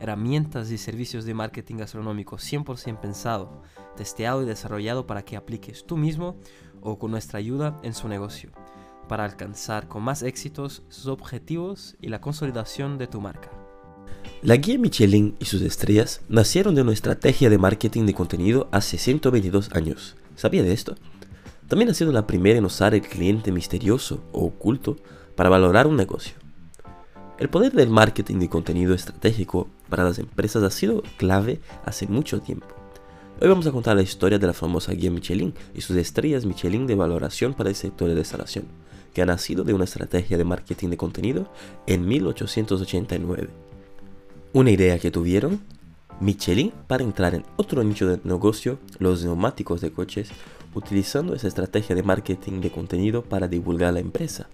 herramientas y servicios de marketing gastronómico 100% pensado, testeado y desarrollado para que apliques tú mismo o con nuestra ayuda en su negocio, para alcanzar con más éxitos sus objetivos y la consolidación de tu marca. La guía Michelin y sus estrellas nacieron de una estrategia de marketing de contenido hace 122 años. ¿Sabía de esto? También ha sido la primera en usar el cliente misterioso o oculto para valorar un negocio. El poder del marketing de contenido estratégico para las empresas ha sido clave hace mucho tiempo. Hoy vamos a contar la historia de la famosa guía Michelin y sus estrellas Michelin de valoración para el sector de instalación, que ha nacido de una estrategia de marketing de contenido en 1889. Una idea que tuvieron Michelin para entrar en otro nicho de negocio, los neumáticos de coches, utilizando esa estrategia de marketing de contenido para divulgar la empresa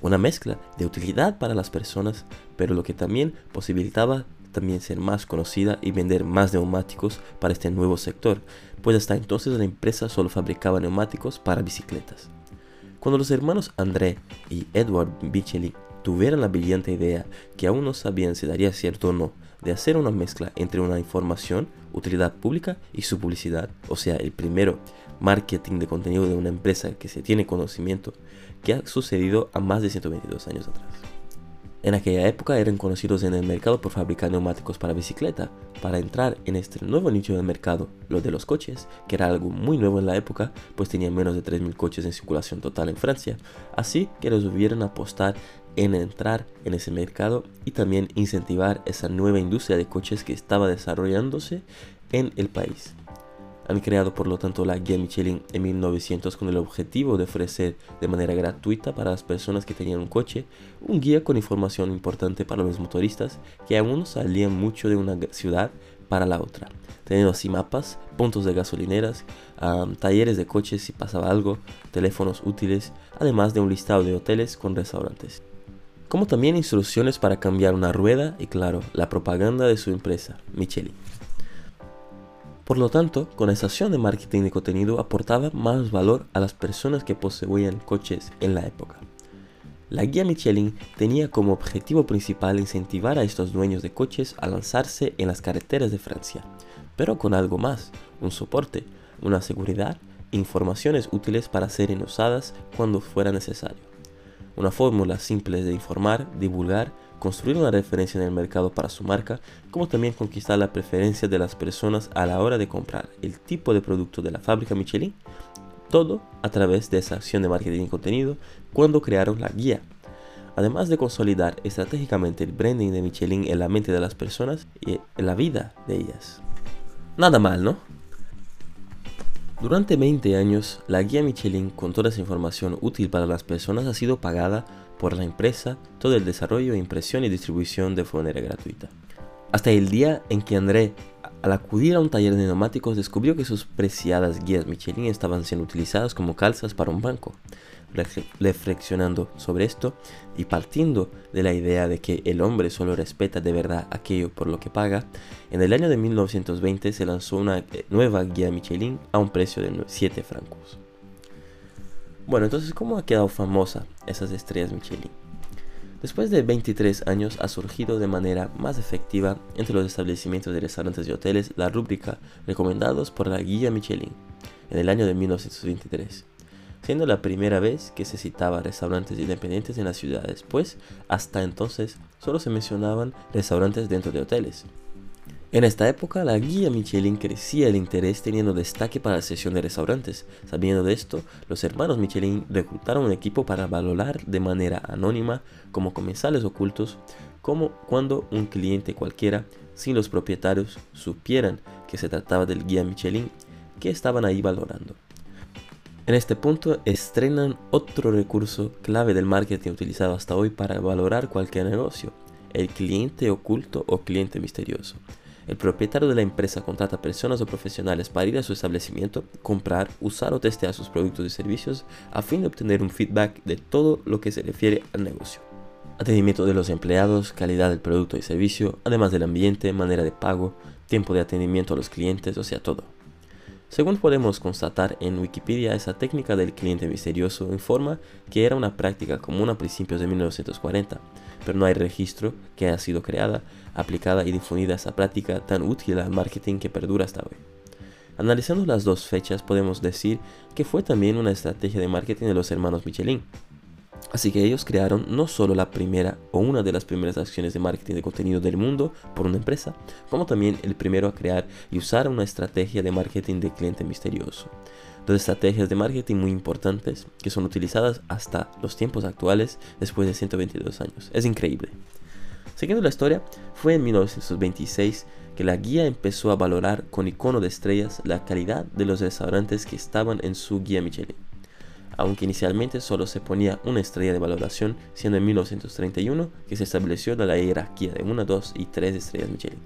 una mezcla de utilidad para las personas, pero lo que también posibilitaba también ser más conocida y vender más neumáticos para este nuevo sector, pues hasta entonces la empresa solo fabricaba neumáticos para bicicletas. Cuando los hermanos André y Edward Michelin tuvieron la brillante idea, que aún no sabían si daría cierto o no, de hacer una mezcla entre una información, utilidad pública y su publicidad, o sea, el primero, marketing de contenido de una empresa que se tiene conocimiento, que ha sucedido a más de 122 años atrás. En aquella época eran conocidos en el mercado por fabricar neumáticos para bicicleta. Para entrar en este nuevo nicho del mercado, lo de los coches, que era algo muy nuevo en la época, pues tenían menos de 3.000 coches en circulación total en Francia, así que resolvieron apostar en entrar en ese mercado y también incentivar esa nueva industria de coches que estaba desarrollándose en el país. Han creado por lo tanto la guía Michelin en 1900 con el objetivo de ofrecer de manera gratuita para las personas que tenían un coche un guía con información importante para los motoristas que aún salían mucho de una ciudad para la otra, teniendo así mapas, puntos de gasolineras, talleres de coches si pasaba algo, teléfonos útiles, además de un listado de hoteles con restaurantes como también instrucciones para cambiar una rueda y claro, la propaganda de su empresa, Michelin. Por lo tanto, con esta acción de marketing de contenido aportaba más valor a las personas que poseían coches en la época. La guía Michelin tenía como objetivo principal incentivar a estos dueños de coches a lanzarse en las carreteras de Francia, pero con algo más, un soporte, una seguridad, informaciones útiles para ser usadas cuando fuera necesario. Una fórmula simple de informar, divulgar, construir una referencia en el mercado para su marca, como también conquistar la preferencia de las personas a la hora de comprar el tipo de producto de la fábrica Michelin, todo a través de esa acción de marketing y contenido cuando crearon la guía. Además de consolidar estratégicamente el branding de Michelin en la mente de las personas y en la vida de ellas. Nada mal, ¿no? Durante 20 años, la guía Michelin con toda esa información útil para las personas ha sido pagada por la empresa todo el desarrollo, impresión y distribución de manera gratuita. Hasta el día en que André, al acudir a un taller de neumáticos, descubrió que sus preciadas guías Michelin estaban siendo utilizadas como calzas para un banco. Reflexionando sobre esto y partiendo de la idea de que el hombre solo respeta de verdad aquello por lo que paga, en el año de 1920 se lanzó una eh, nueva guía Michelin a un precio de 7 francos. Bueno, entonces, ¿cómo ha quedado famosa esas estrellas Michelin? Después de 23 años ha surgido de manera más efectiva entre los establecimientos de restaurantes y hoteles la rúbrica recomendados por la guía Michelin en el año de 1923, siendo la primera vez que se citaba restaurantes independientes en las ciudades, pues hasta entonces solo se mencionaban restaurantes dentro de hoteles. En esta época, la guía Michelin crecía el interés teniendo destaque para la sesión de restaurantes. Sabiendo de esto, los hermanos Michelin reclutaron un equipo para valorar de manera anónima como comensales ocultos, como cuando un cliente cualquiera, sin los propietarios, supieran que se trataba del guía Michelin que estaban ahí valorando. En este punto estrenan otro recurso clave del marketing utilizado hasta hoy para valorar cualquier negocio, el cliente oculto o cliente misterioso. El propietario de la empresa contrata personas o profesionales para ir a su establecimiento, comprar, usar o testear sus productos y servicios a fin de obtener un feedback de todo lo que se refiere al negocio. Atendimiento de los empleados, calidad del producto y servicio, además del ambiente, manera de pago, tiempo de atendimiento a los clientes, o sea, todo. Según podemos constatar en Wikipedia, esa técnica del cliente misterioso informa que era una práctica común a principios de 1940, pero no hay registro que haya sido creada, aplicada y difundida esa práctica tan útil al marketing que perdura hasta hoy. Analizando las dos fechas podemos decir que fue también una estrategia de marketing de los hermanos Michelin. Así que ellos crearon no solo la primera o una de las primeras acciones de marketing de contenido del mundo por una empresa, como también el primero a crear y usar una estrategia de marketing de cliente misterioso dos estrategias de marketing muy importantes que son utilizadas hasta los tiempos actuales después de 122 años. Es increíble. Siguiendo la historia, fue en 1926 que la guía empezó a valorar con icono de estrellas la calidad de los restaurantes que estaban en su guía Michelin. Aunque inicialmente solo se ponía una estrella de valoración, siendo en 1931 que se estableció la jerarquía de 1, 2 y 3 estrellas Michelin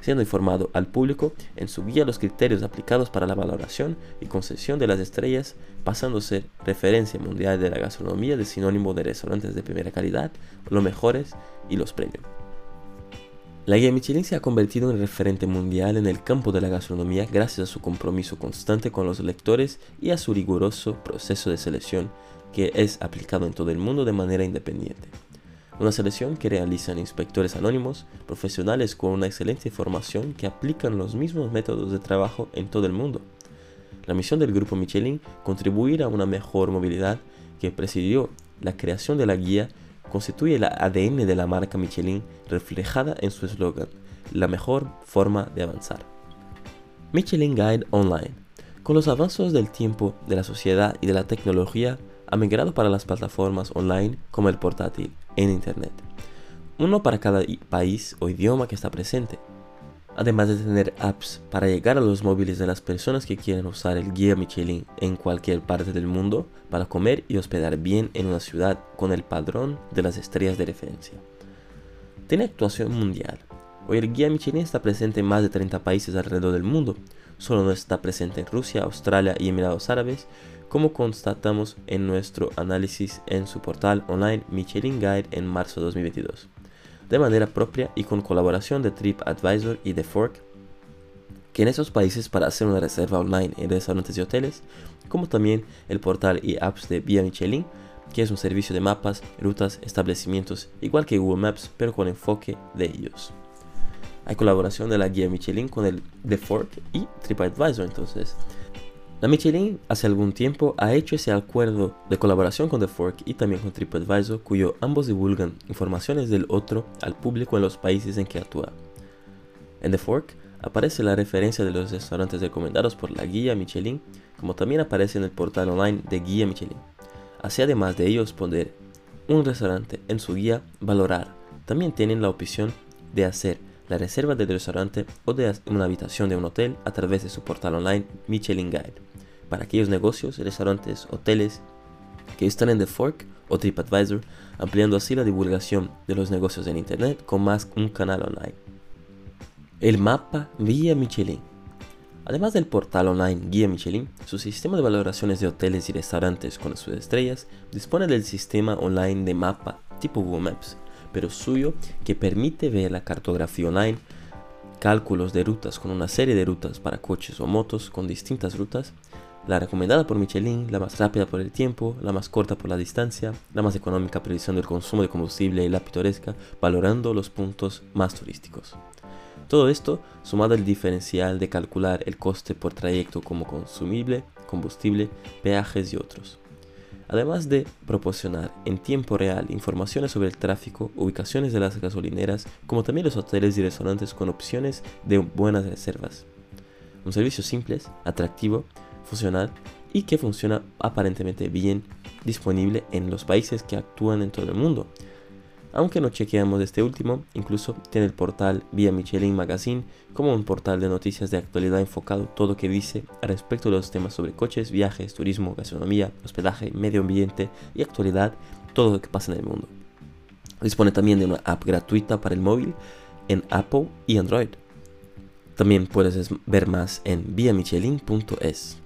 siendo informado al público en su guía los criterios aplicados para la valoración y concesión de las estrellas, pasando a ser referencia mundial de la gastronomía de sinónimo de restaurantes de primera calidad, los mejores y los premium. La guía Michelin se ha convertido en referente mundial en el campo de la gastronomía gracias a su compromiso constante con los lectores y a su riguroso proceso de selección que es aplicado en todo el mundo de manera independiente una selección que realizan inspectores anónimos, profesionales con una excelente formación que aplican los mismos métodos de trabajo en todo el mundo. La misión del grupo Michelin, contribuir a una mejor movilidad que presidió la creación de la guía, constituye el ADN de la marca Michelin reflejada en su eslogan, la mejor forma de avanzar. Michelin Guide Online. Con los avances del tiempo, de la sociedad y de la tecnología, ha migrado para las plataformas online como el portátil en Internet. Uno para cada país o idioma que está presente. Además de tener apps para llegar a los móviles de las personas que quieren usar el guía Michelin en cualquier parte del mundo para comer y hospedar bien en una ciudad con el padrón de las estrellas de referencia. Tiene actuación mundial. Hoy el guía Michelin está presente en más de 30 países alrededor del mundo. Solo no está presente en Rusia, Australia y Emiratos Árabes, como constatamos en nuestro análisis en su portal online Michelin Guide en marzo de 2022. De manera propia y con colaboración de TripAdvisor y The Fork, que en esos países para hacer una reserva online en restaurantes y hoteles, como también el portal y apps de Via Michelin, que es un servicio de mapas, rutas, establecimientos, igual que Google Maps, pero con enfoque de ellos. Hay colaboración de la guía Michelin con el The Fork y TripAdvisor entonces. La Michelin hace algún tiempo ha hecho ese acuerdo de colaboración con The Fork y también con TripAdvisor, cuyo ambos divulgan informaciones del otro al público en los países en que actúa. En The Fork aparece la referencia de los restaurantes recomendados por la guía Michelin, como también aparece en el portal online de Guía Michelin. Así además de ellos poner un restaurante en su guía, valorar, también tienen la opción de hacer la reserva del restaurante o de una habitación de un hotel a través de su portal online Michelin Guide para aquellos negocios, restaurantes, hoteles que están en The Fork o TripAdvisor, ampliando así la divulgación de los negocios en Internet con más un canal online. El mapa Guía Michelin. Además del portal online Guía Michelin, su sistema de valoraciones de hoteles y restaurantes con sus estrellas dispone del sistema online de mapa tipo Google Maps, pero suyo que permite ver la cartografía online, cálculos de rutas con una serie de rutas para coches o motos con distintas rutas, la recomendada por Michelin, la más rápida por el tiempo, la más corta por la distancia, la más económica reduciendo el consumo de combustible y la pitoresca, valorando los puntos más turísticos. Todo esto sumado al diferencial de calcular el coste por trayecto como consumible, combustible, peajes y otros. Además de proporcionar en tiempo real informaciones sobre el tráfico, ubicaciones de las gasolineras, como también los hoteles y restaurantes con opciones de buenas reservas. Un servicio simple, atractivo, funcional y que funciona aparentemente bien disponible en los países que actúan en todo el mundo. Aunque no chequeamos este último, incluso tiene el portal vía Michelin Magazine como un portal de noticias de actualidad enfocado todo lo que dice respecto de los temas sobre coches, viajes, turismo, gastronomía, hospedaje, medio ambiente y actualidad, todo lo que pasa en el mundo. Dispone también de una app gratuita para el móvil en Apple y Android. También puedes ver más en guiamichelin.es.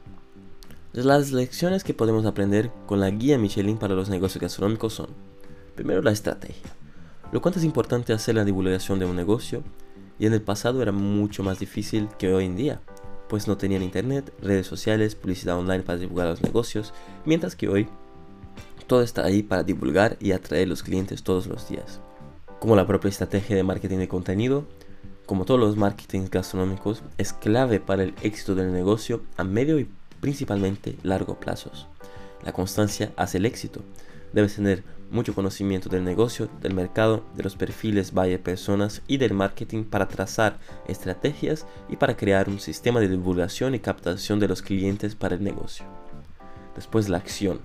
Las lecciones que podemos aprender con la guía Michelin para los negocios gastronómicos son, primero, la estrategia. Lo cuánto es importante hacer la divulgación de un negocio y en el pasado era mucho más difícil que hoy en día, pues no tenían internet, redes sociales, publicidad online para divulgar los negocios, mientras que hoy todo está ahí para divulgar y atraer los clientes todos los días. Como la propia estrategia de marketing de contenido, como todos los marketings gastronómicos, es clave para el éxito del negocio a medio y principalmente largo plazos. La constancia hace el éxito. Debes tener mucho conocimiento del negocio, del mercado, de los perfiles vaya personas y del marketing para trazar estrategias y para crear un sistema de divulgación y captación de los clientes para el negocio. Después la acción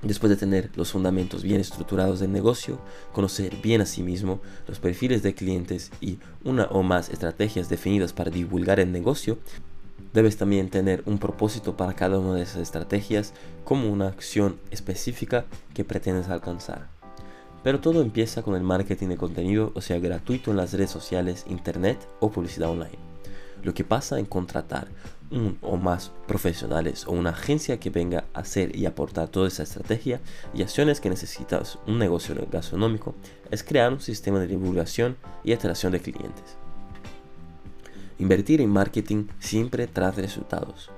Después de tener los fundamentos bien estructurados del negocio, conocer bien a sí mismo los perfiles de clientes y una o más estrategias definidas para divulgar el negocio, debes también tener un propósito para cada una de esas estrategias como una acción específica que pretendes alcanzar. Pero todo empieza con el marketing de contenido, o sea, gratuito en las redes sociales, internet o publicidad online. Lo que pasa en contratar un o más profesionales o una agencia que venga a hacer y aportar toda esa estrategia y acciones que necesitas un negocio gastronómico es crear un sistema de divulgación y atracción de clientes. Invertir en marketing siempre trae resultados.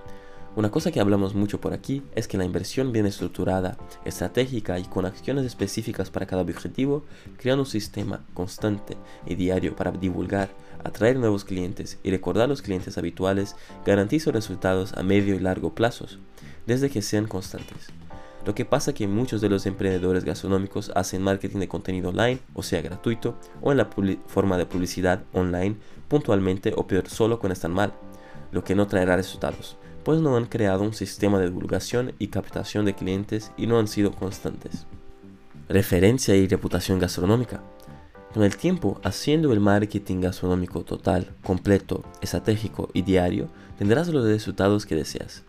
Una cosa que hablamos mucho por aquí es que la inversión bien estructurada, estratégica y con acciones específicas para cada objetivo, creando un sistema constante y diario para divulgar, atraer nuevos clientes y recordar a los clientes habituales, garantiza resultados a medio y largo plazos, desde que sean constantes. Lo que pasa es que muchos de los emprendedores gastronómicos hacen marketing de contenido online, o sea gratuito, o en la forma de publicidad online, puntualmente o peor solo cuando están mal, lo que no traerá resultados pues no han creado un sistema de divulgación y captación de clientes y no han sido constantes. Referencia y reputación gastronómica. Con el tiempo, haciendo el marketing gastronómico total, completo, estratégico y diario, tendrás los resultados que deseas.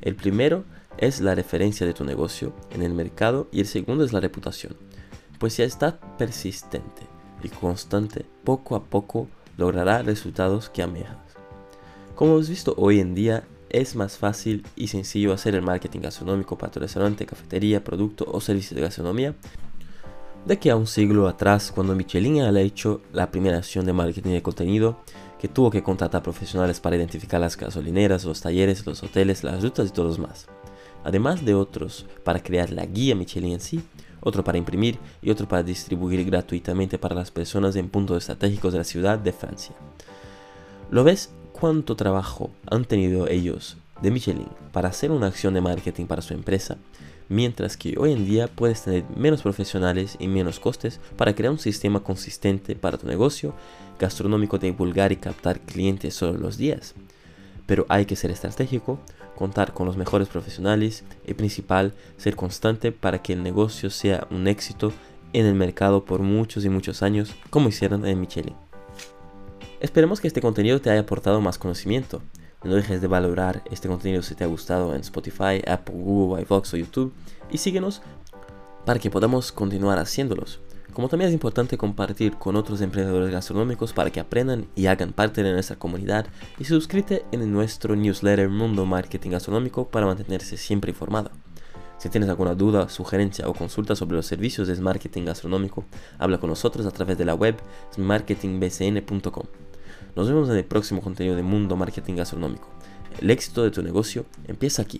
El primero es la referencia de tu negocio en el mercado y el segundo es la reputación. Pues si estás persistente y constante, poco a poco logrará resultados que amejas. Como hemos visto hoy en día, es más fácil y sencillo hacer el marketing gastronómico para tu restaurante, cafetería, producto o servicio de gastronomía de que a un siglo atrás cuando Michelin ha hecho la primera acción de marketing de contenido que tuvo que contratar profesionales para identificar las gasolineras, los talleres, los hoteles, las rutas y todos más. Además de otros para crear la guía Michelin en sí, otro para imprimir y otro para distribuir gratuitamente para las personas en puntos estratégicos de la ciudad de Francia. ¿Lo ves cuánto trabajo han tenido ellos de Michelin para hacer una acción de marketing para su empresa, mientras que hoy en día puedes tener menos profesionales y menos costes para crear un sistema consistente para tu negocio gastronómico de divulgar y captar clientes todos los días. Pero hay que ser estratégico, contar con los mejores profesionales y principal, ser constante para que el negocio sea un éxito en el mercado por muchos y muchos años, como hicieron en Michelin. Esperemos que este contenido te haya aportado más conocimiento. No dejes de valorar este contenido si te ha gustado en Spotify, Apple, Google, iVox o YouTube y síguenos para que podamos continuar haciéndolos. Como también es importante compartir con otros emprendedores gastronómicos para que aprendan y hagan parte de nuestra comunidad y suscríbete en nuestro newsletter Mundo Marketing Gastronómico para mantenerse siempre informado. Si tienes alguna duda, sugerencia o consulta sobre los servicios de marketing gastronómico, habla con nosotros a través de la web marketingbcn.com. Nos vemos en el próximo contenido de Mundo Marketing Gastronómico. El éxito de tu negocio empieza aquí.